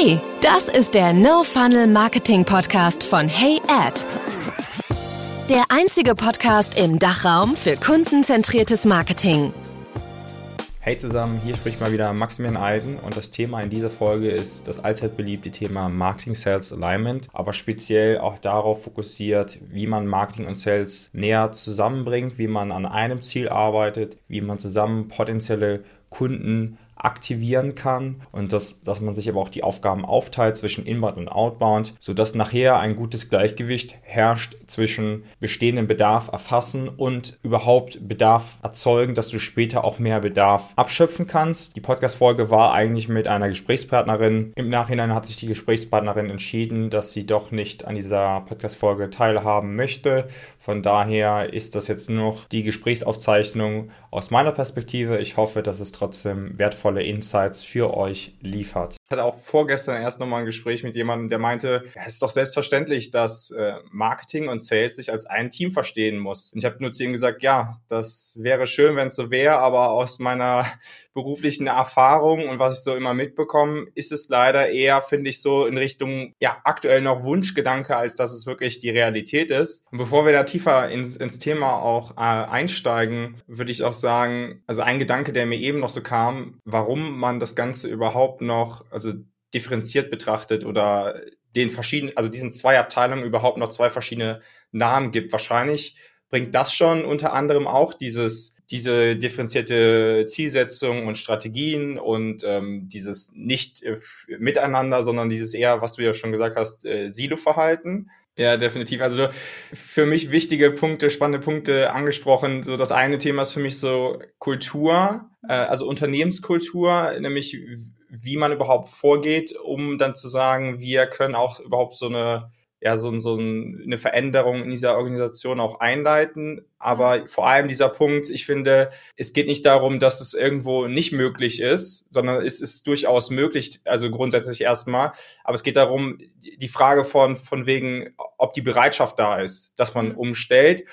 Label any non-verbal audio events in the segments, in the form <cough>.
Hey, das ist der No Funnel Marketing Podcast von Hey Ad. Der einzige Podcast im Dachraum für kundenzentriertes Marketing. Hey zusammen, hier spricht mal wieder Maximilian Eiden und das Thema in dieser Folge ist das allzeit beliebte Thema Marketing Sales Alignment, aber speziell auch darauf fokussiert, wie man Marketing und Sales näher zusammenbringt, wie man an einem Ziel arbeitet, wie man zusammen potenzielle Kunden aktivieren kann und dass, dass man sich aber auch die Aufgaben aufteilt zwischen Inbound und Outbound, sodass nachher ein gutes Gleichgewicht herrscht zwischen bestehenden Bedarf erfassen und überhaupt Bedarf erzeugen, dass du später auch mehr Bedarf abschöpfen kannst. Die Podcast-Folge war eigentlich mit einer Gesprächspartnerin. Im Nachhinein hat sich die Gesprächspartnerin entschieden, dass sie doch nicht an dieser Podcast-Folge teilhaben möchte. Von daher ist das jetzt nur noch die Gesprächsaufzeichnung aus meiner Perspektive. Ich hoffe, dass es trotzdem wertvolle Insights für euch liefert. Ich hatte auch vorgestern erst nochmal ein Gespräch mit jemandem, der meinte, ja, es ist doch selbstverständlich, dass äh, Marketing und Sales sich als ein Team verstehen muss. Und ich habe nur zu ihm gesagt, ja, das wäre schön, wenn es so wäre, aber aus meiner <laughs> beruflichen Erfahrung und was ich so immer mitbekomme, ist es leider eher, finde ich, so in Richtung, ja, aktuell noch Wunschgedanke, als dass es wirklich die Realität ist. Und bevor wir da tiefer ins, ins Thema auch äh, einsteigen, würde ich auch sagen, also ein Gedanke, der mir eben noch so kam, warum man das Ganze überhaupt noch, also differenziert betrachtet oder den verschiedenen, also diesen zwei Abteilungen überhaupt noch zwei verschiedene Namen gibt. Wahrscheinlich bringt das schon unter anderem auch dieses, diese differenzierte Zielsetzung und Strategien und ähm, dieses nicht äh, miteinander, sondern dieses eher, was du ja schon gesagt hast, äh, Silo-Verhalten. Ja, definitiv. Also für mich wichtige Punkte, spannende Punkte angesprochen. So das eine Thema ist für mich so Kultur, äh, also Unternehmenskultur, nämlich wie man überhaupt vorgeht, um dann zu sagen, wir können auch überhaupt so eine ja, so, so eine Veränderung in dieser Organisation auch einleiten. Aber vor allem dieser Punkt, ich finde, es geht nicht darum, dass es irgendwo nicht möglich ist, sondern es ist durchaus möglich, also grundsätzlich erstmal. Aber es geht darum, die Frage von, von wegen, ob die Bereitschaft da ist, dass man mhm. umstellt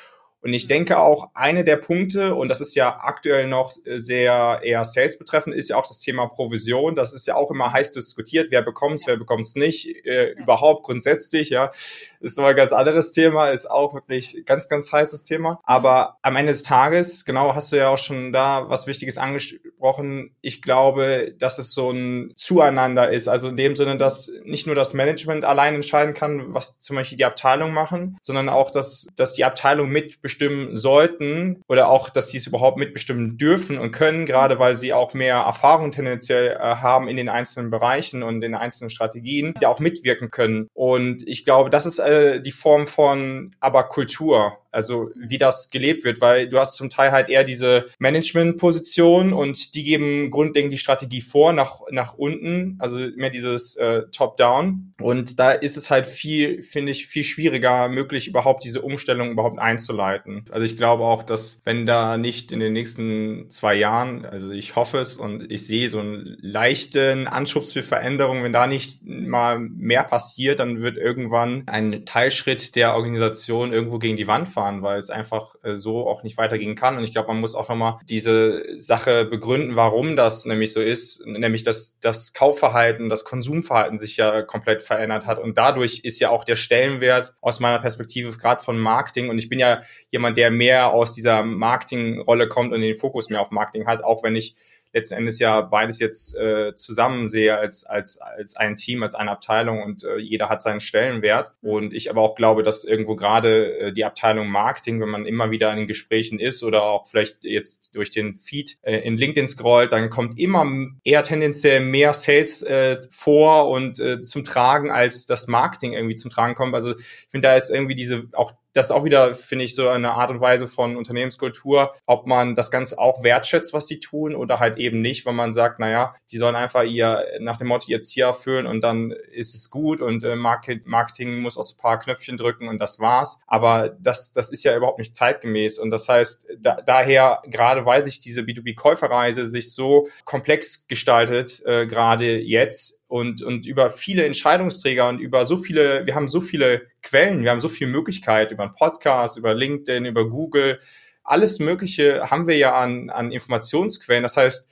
und ich denke auch, eine der Punkte, und das ist ja aktuell noch sehr eher Sales betreffend, ist ja auch das Thema Provision. Das ist ja auch immer heiß diskutiert. Wer bekommt es, wer bekommt es nicht, äh, überhaupt grundsätzlich, ja. Ist noch ein ganz anderes Thema, ist auch wirklich ganz, ganz heißes Thema. Aber am Ende des Tages, genau, hast du ja auch schon da was Wichtiges angesprochen. Ich glaube, dass es so ein Zueinander ist. Also in dem Sinne, dass nicht nur das Management allein entscheiden kann, was zum Beispiel die Abteilung machen, sondern auch, dass, dass die Abteilung mit mitbestimmen sollten oder auch, dass sie es überhaupt mitbestimmen dürfen und können, gerade weil sie auch mehr Erfahrung tendenziell äh, haben in den einzelnen Bereichen und in den einzelnen Strategien, die auch mitwirken können. Und ich glaube, das ist äh, die Form von aber Kultur. Also wie das gelebt wird, weil du hast zum Teil halt eher diese Management-Position und die geben grundlegend die Strategie vor nach, nach unten, also mehr dieses äh, Top-Down. Und da ist es halt viel, finde ich, viel schwieriger möglich, überhaupt diese Umstellung überhaupt einzuleiten. Also ich glaube auch, dass wenn da nicht in den nächsten zwei Jahren, also ich hoffe es und ich sehe so einen leichten Anschubs für Veränderung, wenn da nicht mal mehr passiert, dann wird irgendwann ein Teilschritt der Organisation irgendwo gegen die Wand fahren fahren, weil es einfach äh, so auch nicht weitergehen kann. Und ich glaube, man muss auch nochmal diese Sache begründen, warum das nämlich so ist, nämlich dass das Kaufverhalten, das Konsumverhalten sich ja komplett verändert hat. Und dadurch ist ja auch der Stellenwert aus meiner Perspektive gerade von Marketing, und ich bin ja jemand, der mehr aus dieser Marketingrolle kommt und den Fokus mehr auf Marketing hat, auch wenn ich letzten Endes ja beides jetzt äh, zusammen sehe als, als, als ein Team, als eine Abteilung und äh, jeder hat seinen Stellenwert. Und ich aber auch glaube, dass irgendwo gerade äh, die Abteilung Marketing, wenn man immer wieder in den Gesprächen ist oder auch vielleicht jetzt durch den Feed äh, in LinkedIn scrollt, dann kommt immer eher tendenziell mehr Sales äh, vor und äh, zum Tragen, als das Marketing irgendwie zum Tragen kommt. Also ich finde, da ist irgendwie diese auch das ist auch wieder, finde ich, so eine Art und Weise von Unternehmenskultur, ob man das Ganze auch wertschätzt, was sie tun oder halt eben nicht, wenn man sagt, naja, die sollen einfach ihr, nach dem Motto ihr Ziel erfüllen und dann ist es gut und äh, Market, Marketing muss auch so ein paar Knöpfchen drücken und das war's. Aber das, das ist ja überhaupt nicht zeitgemäß und das heißt, da, daher, gerade weil sich diese B2B-Käuferreise sich so komplex gestaltet, äh, gerade jetzt, und, und über viele Entscheidungsträger und über so viele, wir haben so viele Quellen, wir haben so viele Möglichkeiten über einen Podcast, über LinkedIn, über Google, alles Mögliche haben wir ja an, an Informationsquellen. Das heißt,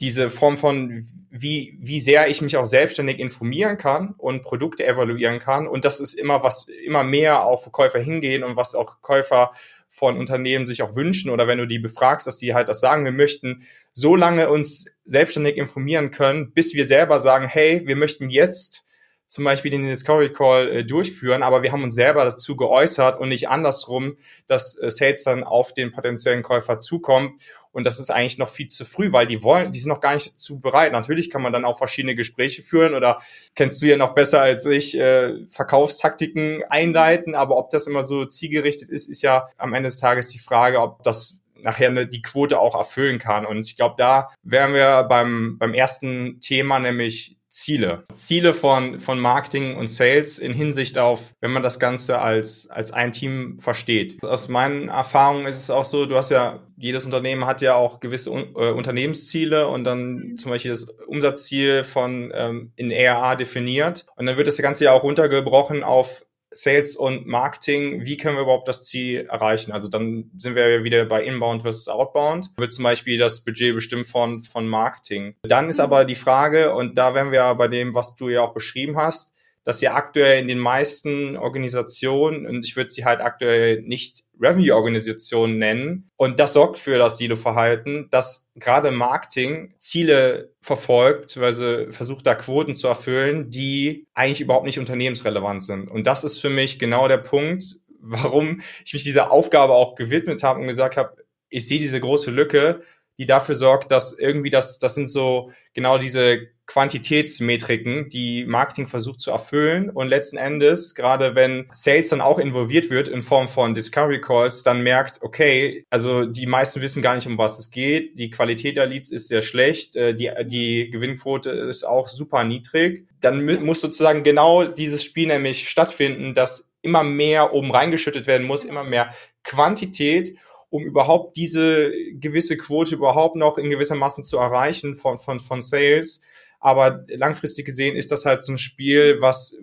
diese Form von, wie, wie sehr ich mich auch selbstständig informieren kann und Produkte evaluieren kann. Und das ist immer was, immer mehr auf Käufer hingehen und was auch Käufer von Unternehmen sich auch wünschen oder wenn du die befragst, dass die halt das sagen, wir möchten so lange uns selbstständig informieren können, bis wir selber sagen, hey, wir möchten jetzt zum Beispiel den Discovery Call äh, durchführen, aber wir haben uns selber dazu geäußert und nicht andersrum, dass äh, Sales dann auf den potenziellen Käufer zukommt. Und das ist eigentlich noch viel zu früh, weil die wollen, die sind noch gar nicht dazu bereit. Natürlich kann man dann auch verschiedene Gespräche führen oder kennst du ja noch besser als ich, äh, Verkaufstaktiken einleiten. Aber ob das immer so zielgerichtet ist, ist ja am Ende des Tages die Frage, ob das nachher eine, die Quote auch erfüllen kann. Und ich glaube, da wären wir beim, beim ersten Thema, nämlich Ziele. Ziele von, von Marketing und Sales in Hinsicht auf, wenn man das Ganze als, als ein Team versteht. Aus meinen Erfahrungen ist es auch so, du hast ja, jedes Unternehmen hat ja auch gewisse äh, Unternehmensziele und dann zum Beispiel das Umsatzziel von ähm, in ERA definiert. Und dann wird das Ganze ja auch runtergebrochen auf Sales und Marketing, wie können wir überhaupt das Ziel erreichen? Also dann sind wir wieder bei Inbound versus Outbound. Wird zum Beispiel das Budget bestimmt von, von Marketing. Dann ist aber die Frage, und da wären wir bei dem, was du ja auch beschrieben hast, dass ja aktuell in den meisten Organisationen, und ich würde sie halt aktuell nicht Revenue-Organisationen nennen, und das sorgt für das Silo-Verhalten, dass gerade Marketing Ziele verfolgt, beziehungsweise versucht da Quoten zu erfüllen, die eigentlich überhaupt nicht unternehmensrelevant sind. Und das ist für mich genau der Punkt, warum ich mich dieser Aufgabe auch gewidmet habe und gesagt habe, ich sehe diese große Lücke, die dafür sorgt, dass irgendwie das, das sind so genau diese Quantitätsmetriken, die Marketing versucht zu erfüllen. Und letzten Endes, gerade wenn Sales dann auch involviert wird in Form von Discovery Calls, dann merkt, okay, also die meisten wissen gar nicht, um was es geht. Die Qualität der Leads ist sehr schlecht. Äh, die, die Gewinnquote ist auch super niedrig. Dann muss sozusagen genau dieses Spiel nämlich stattfinden, dass immer mehr oben reingeschüttet werden muss, immer mehr Quantität um überhaupt diese gewisse Quote überhaupt noch in gewisser Maßen zu erreichen von, von, von Sales. Aber langfristig gesehen ist das halt so ein Spiel, was,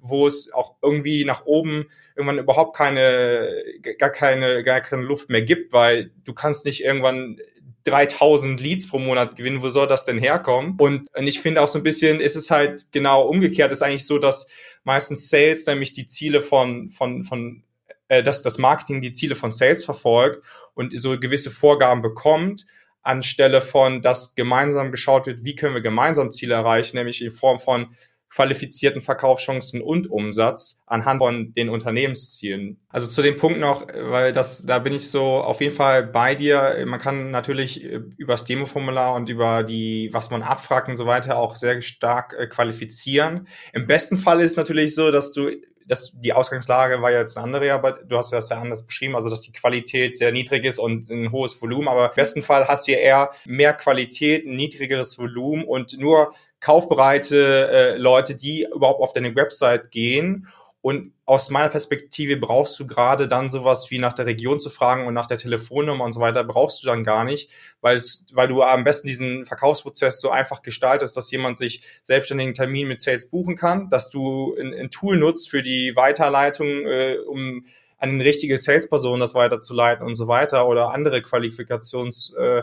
wo es auch irgendwie nach oben irgendwann überhaupt keine, gar keine, gar keine Luft mehr gibt, weil du kannst nicht irgendwann 3000 Leads pro Monat gewinnen. Wo soll das denn herkommen? Und, und ich finde auch so ein bisschen, ist es halt genau umgekehrt. ist eigentlich so, dass meistens Sales nämlich die Ziele von, von, von äh, dass das Marketing die Ziele von Sales verfolgt und so gewisse Vorgaben bekommt anstelle von, dass gemeinsam geschaut wird, wie können wir gemeinsam Ziele erreichen, nämlich in Form von qualifizierten Verkaufschancen und Umsatz anhand von den Unternehmenszielen. Also zu dem Punkt noch, weil das, da bin ich so auf jeden Fall bei dir. Man kann natürlich über das Demo-Formular und über die, was man abfragt und so weiter auch sehr stark äh, qualifizieren. Im besten Fall ist natürlich so, dass du das, die Ausgangslage war ja jetzt eine andere, aber du hast das ja anders beschrieben, also dass die Qualität sehr niedrig ist und ein hohes Volumen, aber im besten Fall hast du ja eher mehr Qualität, ein niedrigeres Volumen und nur kaufbereite äh, Leute, die überhaupt auf deine Website gehen und aus meiner Perspektive brauchst du gerade dann sowas wie nach der Region zu fragen und nach der Telefonnummer und so weiter brauchst du dann gar nicht, weil es, weil du am besten diesen Verkaufsprozess so einfach gestaltest, dass jemand sich selbstständigen Termin mit Sales buchen kann, dass du ein, ein Tool nutzt für die Weiterleitung, äh, um an eine richtige Salesperson das weiterzuleiten und so weiter oder andere Qualifikationskriterien äh,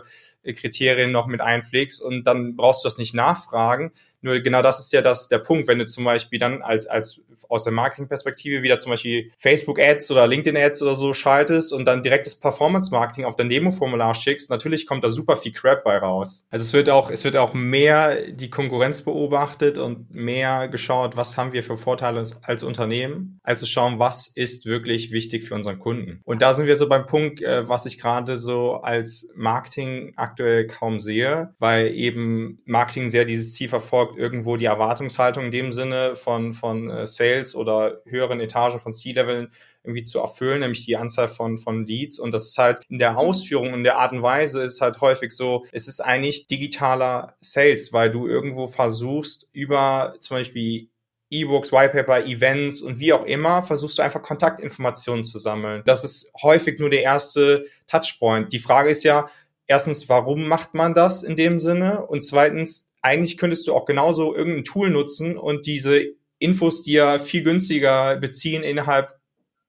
noch mit einpflegst und dann brauchst du das nicht nachfragen. Nur genau das ist ja das, der Punkt, wenn du zum Beispiel dann als, als aus der Marketingperspektive wieder zum Beispiel Facebook-Ads oder LinkedIn-Ads oder so schaltest und dann direktes Performance-Marketing auf dein Demo-Formular schickst, natürlich kommt da super viel Crap bei raus. Also es wird auch, es wird auch mehr die Konkurrenz beobachtet und mehr geschaut, was haben wir für Vorteile als Unternehmen, als zu schauen, was ist wirklich wichtig für unseren Kunden. Und da sind wir so beim Punkt, äh, was ich gerade so als Marketing aktuell kaum sehe, weil eben Marketing sehr dieses Ziel verfolgt, irgendwo die Erwartungshaltung in dem Sinne von, von äh, Sales oder höheren Etagen von C-Leveln irgendwie zu erfüllen, nämlich die Anzahl von, von Leads. Und das ist halt in der Ausführung, in der Art und Weise ist halt häufig so, es ist eigentlich digitaler Sales, weil du irgendwo versuchst, über zum Beispiel E-Books, Whitepaper, Events und wie auch immer, versuchst du einfach Kontaktinformationen zu sammeln. Das ist häufig nur der erste Touchpoint. Die Frage ist ja, erstens, warum macht man das in dem Sinne? Und zweitens, eigentlich könntest du auch genauso irgendein Tool nutzen und diese Infos, ja viel günstiger beziehen innerhalb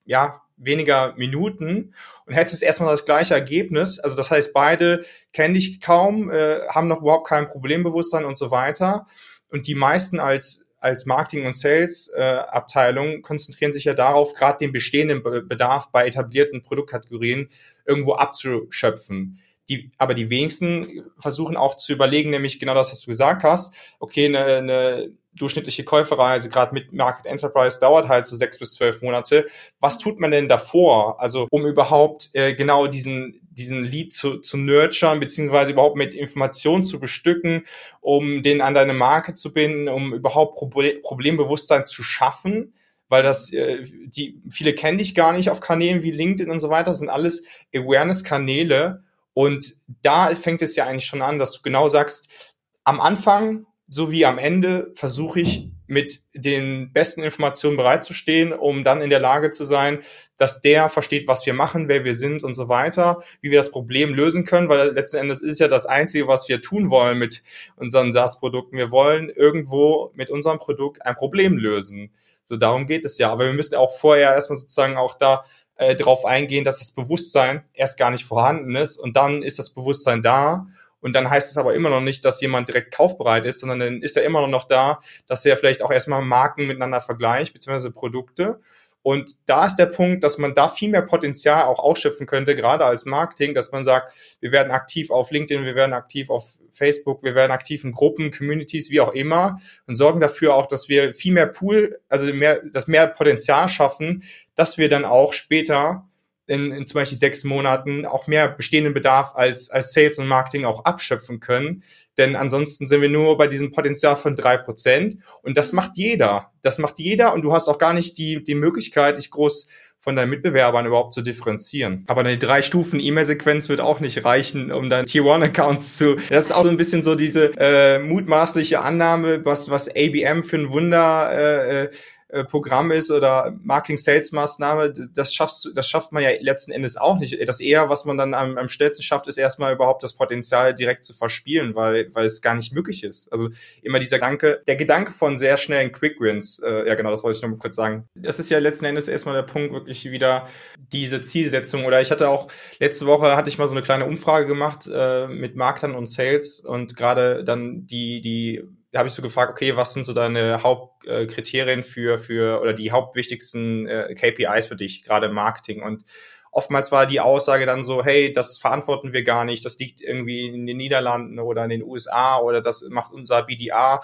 ja, weniger Minuten und hättest erstmal das gleiche Ergebnis. Also das heißt, beide kennen dich kaum, äh, haben noch überhaupt kein Problembewusstsein und so weiter. Und die meisten als als Marketing- und Sales-Abteilung äh, konzentrieren sich ja darauf, gerade den bestehenden Bedarf bei etablierten Produktkategorien irgendwo abzuschöpfen. Die, aber die wenigsten versuchen auch zu überlegen, nämlich genau das, was du gesagt hast. Okay, eine, eine durchschnittliche Käuferreise, gerade mit Market Enterprise, dauert halt so sechs bis zwölf Monate. Was tut man denn davor? Also um überhaupt äh, genau diesen, diesen Lead zu, zu nurturen, beziehungsweise überhaupt mit Informationen zu bestücken, um den an deine Marke zu binden, um überhaupt Proble Problembewusstsein zu schaffen weil das äh, die viele kennen dich gar nicht auf Kanälen wie LinkedIn und so weiter, das sind alles Awareness Kanäle und da fängt es ja eigentlich schon an, dass du genau sagst, am Anfang sowie am Ende versuche ich mit den besten Informationen bereitzustehen, um dann in der Lage zu sein, dass der versteht, was wir machen, wer wir sind und so weiter, wie wir das Problem lösen können, weil letzten Endes ist ja das Einzige, was wir tun wollen mit unseren SaaS-Produkten. Wir wollen irgendwo mit unserem Produkt ein Problem lösen. So darum geht es ja. Aber wir müssen auch vorher erstmal sozusagen auch da äh, darauf eingehen, dass das Bewusstsein erst gar nicht vorhanden ist und dann ist das Bewusstsein da und dann heißt es aber immer noch nicht, dass jemand direkt kaufbereit ist, sondern dann ist er immer noch da, dass er vielleicht auch erstmal Marken miteinander vergleicht, beziehungsweise Produkte. Und da ist der Punkt, dass man da viel mehr Potenzial auch ausschöpfen könnte, gerade als Marketing, dass man sagt, wir werden aktiv auf LinkedIn, wir werden aktiv auf Facebook, wir werden aktiv in Gruppen, Communities, wie auch immer und sorgen dafür auch, dass wir viel mehr Pool, also mehr, das mehr Potenzial schaffen, dass wir dann auch später in, in zum Beispiel sechs Monaten auch mehr bestehenden Bedarf als, als Sales und Marketing auch abschöpfen können. Denn ansonsten sind wir nur bei diesem Potenzial von drei Prozent. Und das macht jeder. Das macht jeder. Und du hast auch gar nicht die, die Möglichkeit, dich groß von deinen Mitbewerbern überhaupt zu differenzieren. Aber eine drei Stufen E-Mail-Sequenz wird auch nicht reichen, um deine Tier-One-Accounts zu. Das ist auch so ein bisschen so diese äh, mutmaßliche Annahme, was, was ABM für ein Wunder äh, äh äh, Programm ist oder Marketing-Sales-Maßnahme, das schaffst das schafft man ja letzten Endes auch nicht. Das eher, was man dann am, am schnellsten schafft, ist erstmal überhaupt das Potenzial direkt zu verspielen, weil, weil es gar nicht möglich ist. Also immer dieser Gedanke, der Gedanke von sehr schnellen Quick Wins, äh, ja genau, das wollte ich noch mal kurz sagen. Das ist ja letzten Endes erstmal der Punkt, wirklich wieder diese Zielsetzung. Oder ich hatte auch, letzte Woche hatte ich mal so eine kleine Umfrage gemacht äh, mit Marktern und Sales und gerade dann die, die habe ich so gefragt, okay, was sind so deine Hauptkriterien für, für oder die hauptwichtigsten äh, KPIs für dich, gerade im Marketing? Und oftmals war die Aussage dann so, hey, das verantworten wir gar nicht, das liegt irgendwie in den Niederlanden oder in den USA oder das macht unser BDA.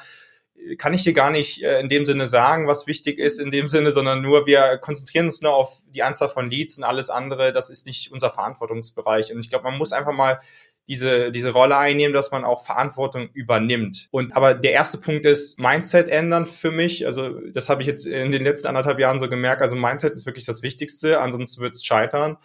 Kann ich dir gar nicht äh, in dem Sinne sagen, was wichtig ist in dem Sinne, sondern nur wir konzentrieren uns nur auf die Anzahl von Leads und alles andere, das ist nicht unser Verantwortungsbereich. Und ich glaube, man muss einfach mal diese, diese Rolle einnehmen, dass man auch Verantwortung übernimmt. Und aber der erste Punkt ist Mindset ändern für mich. Also das habe ich jetzt in den letzten anderthalb Jahren so gemerkt. Also Mindset ist wirklich das Wichtigste, ansonsten wird es scheitern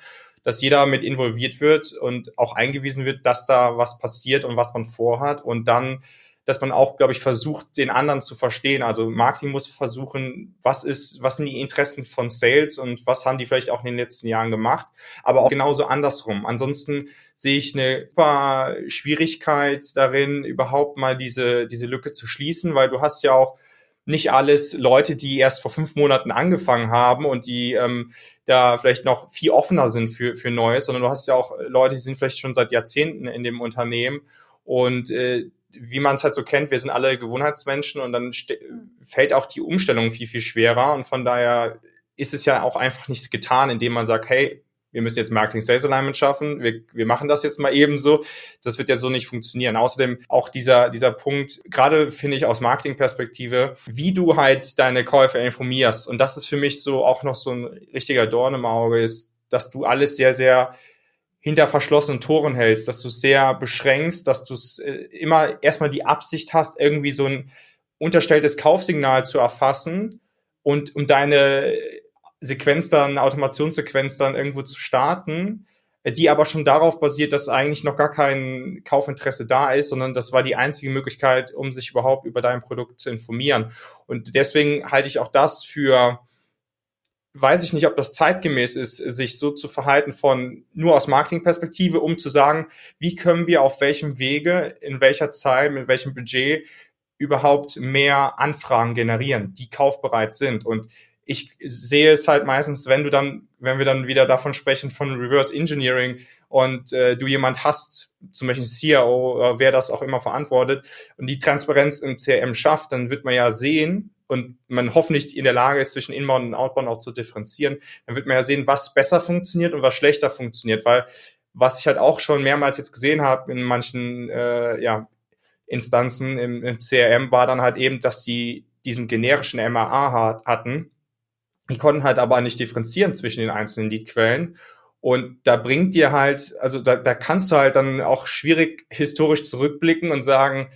dass jeder mit involviert wird und auch eingewiesen wird, dass da was passiert und was man vorhat und dann dass man auch, glaube ich, versucht, den anderen zu verstehen. Also Marketing muss versuchen, was ist, was sind die Interessen von Sales und was haben die vielleicht auch in den letzten Jahren gemacht, aber auch genauso andersrum. Ansonsten sehe ich eine super Schwierigkeit darin, überhaupt mal diese, diese Lücke zu schließen, weil du hast ja auch nicht alles Leute, die erst vor fünf Monaten angefangen haben und die ähm, da vielleicht noch viel offener sind für, für Neues, sondern du hast ja auch Leute, die sind vielleicht schon seit Jahrzehnten in dem Unternehmen und äh, wie man es halt so kennt, wir sind alle Gewohnheitsmenschen und dann fällt auch die Umstellung viel, viel schwerer. Und von daher ist es ja auch einfach nicht getan, indem man sagt, hey, wir müssen jetzt Marketing Sales Alignment schaffen, wir, wir machen das jetzt mal ebenso. Das wird ja so nicht funktionieren. Außerdem auch dieser, dieser Punkt, gerade finde ich aus Marketing-Perspektive, wie du halt deine Käufer informierst. Und das ist für mich so auch noch so ein richtiger Dorn im Auge ist, dass du alles sehr, sehr hinter verschlossenen Toren hältst, dass du es sehr beschränkst, dass du es äh, immer erstmal die Absicht hast, irgendwie so ein unterstelltes Kaufsignal zu erfassen und um deine Sequenz dann, Automationssequenz dann irgendwo zu starten, die aber schon darauf basiert, dass eigentlich noch gar kein Kaufinteresse da ist, sondern das war die einzige Möglichkeit, um sich überhaupt über dein Produkt zu informieren. Und deswegen halte ich auch das für weiß ich nicht, ob das zeitgemäß ist, sich so zu verhalten von nur aus Marketingperspektive, um zu sagen, wie können wir auf welchem Wege, in welcher Zeit, mit welchem Budget überhaupt mehr Anfragen generieren, die kaufbereit sind. Und ich sehe es halt meistens, wenn du dann, wenn wir dann wieder davon sprechen von Reverse Engineering und äh, du jemand hast, zum Beispiel CIO, wer das auch immer verantwortet und die Transparenz im CRM schafft, dann wird man ja sehen und man hoffentlich in der Lage ist, zwischen Inbound und Outbound auch zu differenzieren, dann wird man ja sehen, was besser funktioniert und was schlechter funktioniert, weil was ich halt auch schon mehrmals jetzt gesehen habe in manchen äh, ja, Instanzen im, im CRM, war dann halt eben, dass die diesen generischen MAA hatten die konnten halt aber nicht differenzieren zwischen den einzelnen Leadquellen. Und da bringt dir halt, also da, da kannst du halt dann auch schwierig historisch zurückblicken und sagen,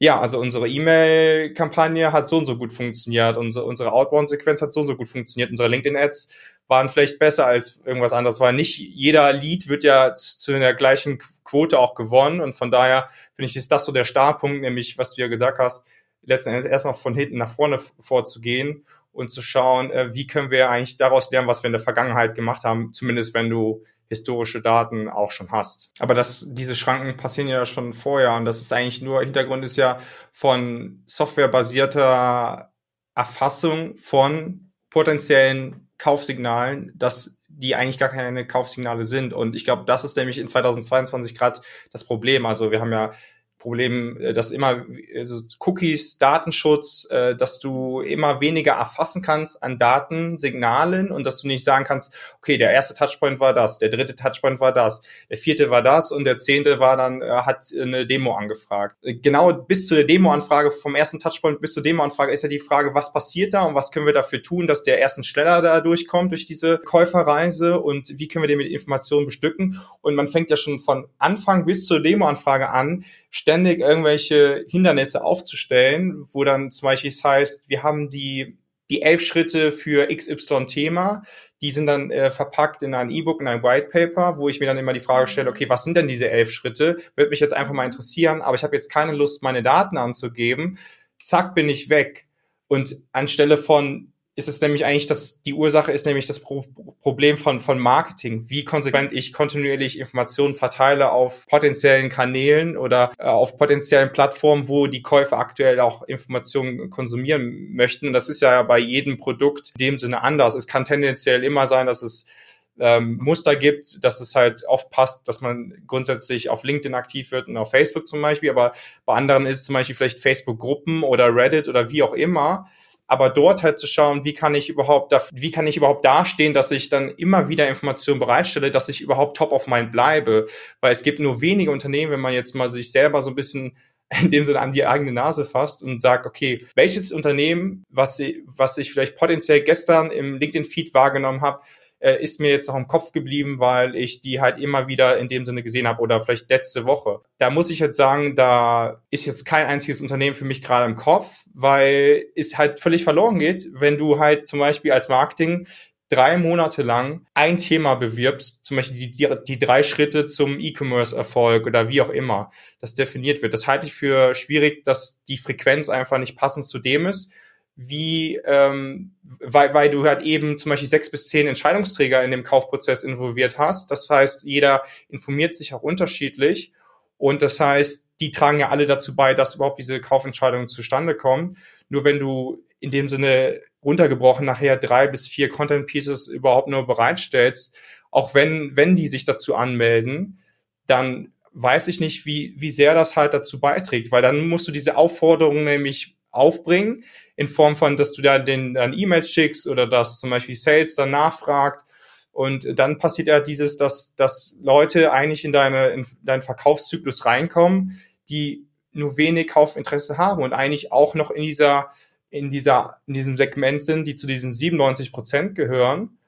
ja, also unsere E-Mail-Kampagne hat so und so gut funktioniert, unsere, unsere Outbound-Sequenz hat so und so gut funktioniert, unsere LinkedIn-Ads waren vielleicht besser als irgendwas anderes, weil nicht jeder Lead wird ja zu der gleichen Quote auch gewonnen. Und von daher finde ich, ist das so der Startpunkt, nämlich, was du ja gesagt hast, letzten Endes erstmal von hinten nach vorne vorzugehen und zu schauen, äh, wie können wir eigentlich daraus lernen, was wir in der Vergangenheit gemacht haben, zumindest wenn du historische Daten auch schon hast. Aber das, diese Schranken passieren ja schon vorher und das ist eigentlich nur, Hintergrund ist ja von softwarebasierter Erfassung von potenziellen Kaufsignalen, dass die eigentlich gar keine Kaufsignale sind. Und ich glaube, das ist nämlich in 2022 gerade das Problem. Also wir haben ja Problem, äh, dass immer also Cookies, Datenschutz, äh, dass du immer weniger erfassen kannst an Datensignalen und dass du nicht sagen kannst, okay, der erste Touchpoint war das, der dritte Touchpoint war das, der vierte war das und der zehnte war dann, äh, hat eine Demo angefragt. Genau bis zu der Demo-Anfrage, vom ersten Touchpoint bis zur Demo-Anfrage ist ja die Frage, was passiert da und was können wir dafür tun, dass der ersten schneller da durchkommt durch diese Käuferreise und wie können wir den mit Informationen bestücken und man fängt ja schon von Anfang bis zur Demo-Anfrage an, ständig irgendwelche Hindernisse aufzustellen, wo dann zum Beispiel es heißt, wir haben die, die elf Schritte für XY-Thema, die sind dann äh, verpackt in ein E-Book, in ein White Paper, wo ich mir dann immer die Frage stelle, okay, was sind denn diese elf Schritte? Würde mich jetzt einfach mal interessieren, aber ich habe jetzt keine Lust, meine Daten anzugeben. Zack, bin ich weg. Und anstelle von ist es nämlich eigentlich, dass die Ursache ist nämlich das Pro Problem von, von Marketing. Wie konsequent ich kontinuierlich Informationen verteile auf potenziellen Kanälen oder äh, auf potenziellen Plattformen, wo die Käufer aktuell auch Informationen konsumieren möchten. Und das ist ja bei jedem Produkt in dem Sinne anders. Es kann tendenziell immer sein, dass es ähm, Muster gibt, dass es halt oft passt, dass man grundsätzlich auf LinkedIn aktiv wird und auf Facebook zum Beispiel, aber bei anderen ist es zum Beispiel vielleicht Facebook-Gruppen oder Reddit oder wie auch immer aber dort halt zu schauen, wie kann ich überhaupt, da, wie kann ich überhaupt dastehen, dass ich dann immer wieder Informationen bereitstelle, dass ich überhaupt top of mind bleibe, weil es gibt nur wenige Unternehmen, wenn man jetzt mal sich selber so ein bisschen <laughs> in dem Sinne an die eigene Nase fasst und sagt, okay, welches Unternehmen, was, was ich vielleicht potenziell gestern im LinkedIn-Feed wahrgenommen habe, äh, ist mir jetzt noch im Kopf geblieben, weil ich die halt immer wieder in dem Sinne gesehen habe oder vielleicht letzte Woche. Da muss ich jetzt sagen, da ist jetzt kein einziges Unternehmen für mich gerade im Kopf, weil es halt völlig verloren geht, wenn du halt zum Beispiel als Marketing drei Monate lang ein Thema bewirbst, zum Beispiel die, die, die drei Schritte zum E-Commerce-Erfolg oder wie auch immer das definiert wird. Das halte ich für schwierig, dass die Frequenz einfach nicht passend zu dem ist wie, ähm, weil, weil du halt eben zum Beispiel sechs bis zehn Entscheidungsträger in dem Kaufprozess involviert hast. Das heißt, jeder informiert sich auch unterschiedlich. Und das heißt, die tragen ja alle dazu bei, dass überhaupt diese Kaufentscheidungen zustande kommen. Nur wenn du in dem Sinne runtergebrochen nachher drei bis vier Content Pieces überhaupt nur bereitstellst, auch wenn, wenn die sich dazu anmelden, dann weiß ich nicht, wie, wie sehr das halt dazu beiträgt, weil dann musst du diese Aufforderung nämlich aufbringen, in Form von, dass du da den dann E-Mails schickst oder dass zum Beispiel Sales dann nachfragt. Und dann passiert ja dieses, dass, dass Leute eigentlich in, deine, in deinen Verkaufszyklus reinkommen, die nur wenig Kaufinteresse haben und eigentlich auch noch in dieser, in dieser, in diesem Segment sind, die zu diesen 97 Prozent gehören.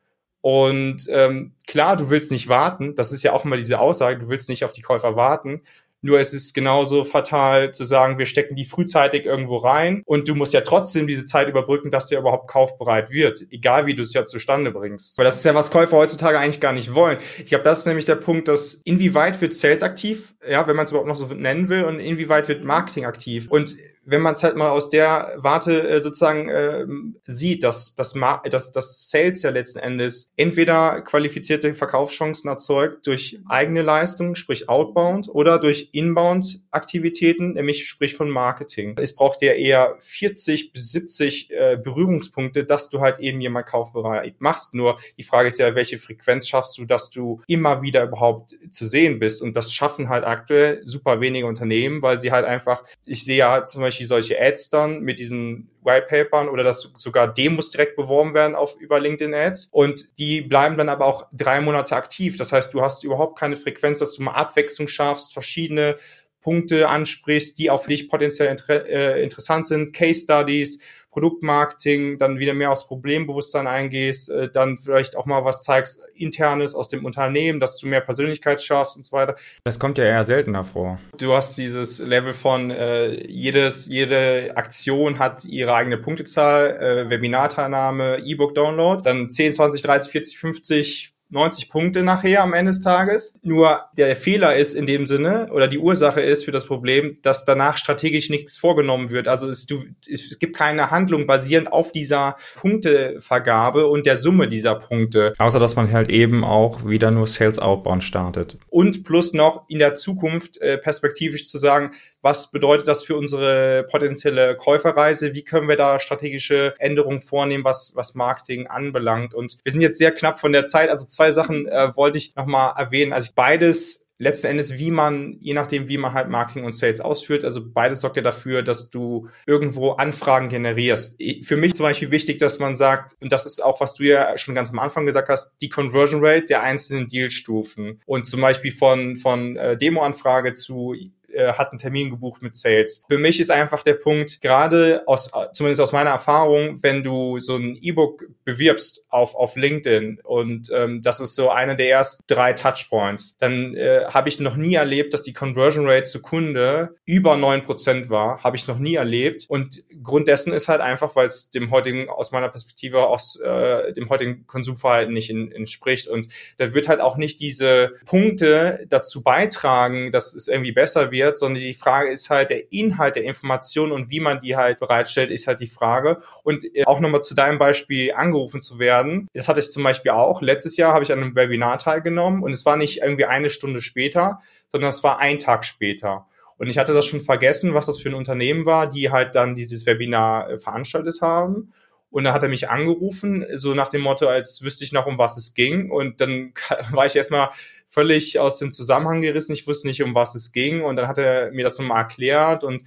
Und ähm, klar, du willst nicht warten. Das ist ja auch immer diese Aussage. Du willst nicht auf die Käufer warten. Nur es ist genauso fatal zu sagen, wir stecken die frühzeitig irgendwo rein und du musst ja trotzdem diese Zeit überbrücken, dass der überhaupt kaufbereit wird, egal wie du es ja zustande bringst. Weil das ist ja, was Käufer heutzutage eigentlich gar nicht wollen. Ich glaube, das ist nämlich der Punkt, dass inwieweit wird Sales aktiv, ja, wenn man es überhaupt noch so nennen will, und inwieweit wird Marketing aktiv. Und wenn man es halt mal aus der Warte äh, sozusagen äh, sieht, dass, dass, dass, dass Sales ja letzten Endes entweder qualifizierte Verkaufschancen erzeugt durch eigene Leistung, sprich Outbound, oder durch Inbound-Aktivitäten, nämlich sprich von Marketing. Es braucht ja eher 40 bis 70 äh, Berührungspunkte, dass du halt eben jemand kaufbereit machst. Nur die Frage ist ja, welche Frequenz schaffst du, dass du immer wieder überhaupt zu sehen bist? Und das schaffen halt aktuell super wenige Unternehmen, weil sie halt einfach, ich sehe ja zum Beispiel solche Ads dann mit diesen Whitepapern oder dass sogar Demos direkt beworben werden auf über LinkedIn Ads und die bleiben dann aber auch drei Monate aktiv. Das heißt, du hast überhaupt keine Frequenz, dass du mal Abwechslung schaffst, verschiedene Punkte ansprichst, die auch für dich potenziell inter äh, interessant sind, Case Studies Produktmarketing, dann wieder mehr aufs Problembewusstsein eingehst, äh, dann vielleicht auch mal was zeigst, internes aus dem Unternehmen, dass du mehr Persönlichkeit schaffst und so weiter. Das kommt ja eher seltener vor. Du hast dieses Level von äh, jedes, jede Aktion hat ihre eigene Punktezahl, äh, Webinarteilnahme, E-Book-Download, dann 10, 20, 30, 40, 50 90 Punkte nachher am Ende des Tages. Nur der Fehler ist in dem Sinne oder die Ursache ist für das Problem, dass danach strategisch nichts vorgenommen wird. Also es, du, es gibt keine Handlung basierend auf dieser Punktevergabe und der Summe dieser Punkte. Außer dass man halt eben auch wieder nur Sales Outbound startet. Und plus noch in der Zukunft äh, perspektivisch zu sagen, was bedeutet das für unsere potenzielle Käuferreise? Wie können wir da strategische Änderungen vornehmen, was, was Marketing anbelangt? Und wir sind jetzt sehr knapp von der Zeit. Also zwei Sachen äh, wollte ich nochmal erwähnen. Also beides letzten Endes, wie man, je nachdem, wie man halt Marketing und Sales ausführt, also beides sorgt ja dafür, dass du irgendwo Anfragen generierst. Für mich zum Beispiel wichtig, dass man sagt, und das ist auch, was du ja schon ganz am Anfang gesagt hast, die Conversion Rate der einzelnen Dealstufen. Und zum Beispiel von, von äh, Demo-Anfrage zu äh, hat einen Termin gebucht mit Sales. Für mich ist einfach der Punkt, gerade aus, zumindest aus meiner Erfahrung, wenn du so ein E-Book bewirbst auf, auf LinkedIn und ähm, das ist so einer der ersten drei Touchpoints, dann äh, habe ich noch nie erlebt, dass die Conversion Rate zu Kunde über neun Prozent war. Habe ich noch nie erlebt. Und Grund dessen ist halt einfach, weil es dem heutigen, aus meiner Perspektive, aus äh, dem heutigen Konsumverhalten nicht in, entspricht. Und da wird halt auch nicht diese Punkte dazu beitragen, dass es irgendwie besser wird wird, sondern die Frage ist halt der Inhalt der Information und wie man die halt bereitstellt, ist halt die Frage. Und äh, auch nochmal zu deinem Beispiel angerufen zu werden, das hatte ich zum Beispiel auch. Letztes Jahr habe ich an einem Webinar teilgenommen und es war nicht irgendwie eine Stunde später, sondern es war ein Tag später. Und ich hatte das schon vergessen, was das für ein Unternehmen war, die halt dann dieses Webinar äh, veranstaltet haben. Und dann hat er mich angerufen, so nach dem Motto, als wüsste ich noch, um was es ging. Und dann <laughs> war ich erstmal völlig aus dem Zusammenhang gerissen. Ich wusste nicht, um was es ging. Und dann hat er mir das nochmal erklärt und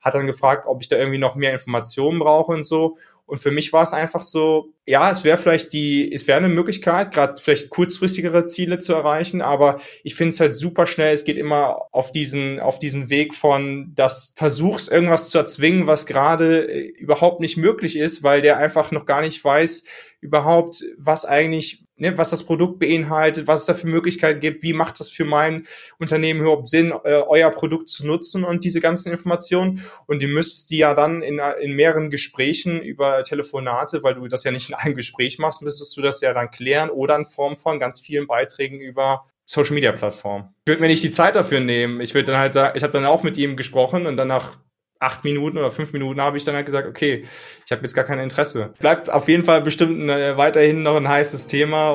hat dann gefragt, ob ich da irgendwie noch mehr Informationen brauche und so. Und für mich war es einfach so, ja, es wäre vielleicht die, es wäre eine Möglichkeit, gerade vielleicht kurzfristigere Ziele zu erreichen, aber ich finde es halt super schnell. Es geht immer auf diesen, auf diesen Weg von, dass versuchst irgendwas zu erzwingen, was gerade äh, überhaupt nicht möglich ist, weil der einfach noch gar nicht weiß, überhaupt, was eigentlich, ne, was das Produkt beinhaltet, was es da für Möglichkeiten gibt, wie macht das für mein Unternehmen überhaupt Sinn, äh, euer Produkt zu nutzen und diese ganzen Informationen. Und ihr müsst die ja dann in, in mehreren Gesprächen über Telefonate, weil du das ja nicht in einem Gespräch machst, müsstest du das ja dann klären oder in Form von ganz vielen Beiträgen über Social Media Plattformen. Ich würde mir nicht die Zeit dafür nehmen. Ich würde dann halt sagen, ich habe dann auch mit ihm gesprochen und dann nach acht Minuten oder fünf Minuten habe ich dann halt gesagt, okay, ich habe jetzt gar kein Interesse. Bleibt auf jeden Fall bestimmt ein, äh, weiterhin noch ein heißes Thema.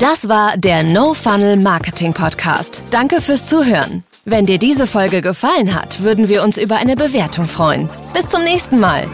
Das war der No Funnel Marketing Podcast. Danke fürs Zuhören. Wenn dir diese Folge gefallen hat, würden wir uns über eine Bewertung freuen. Bis zum nächsten Mal.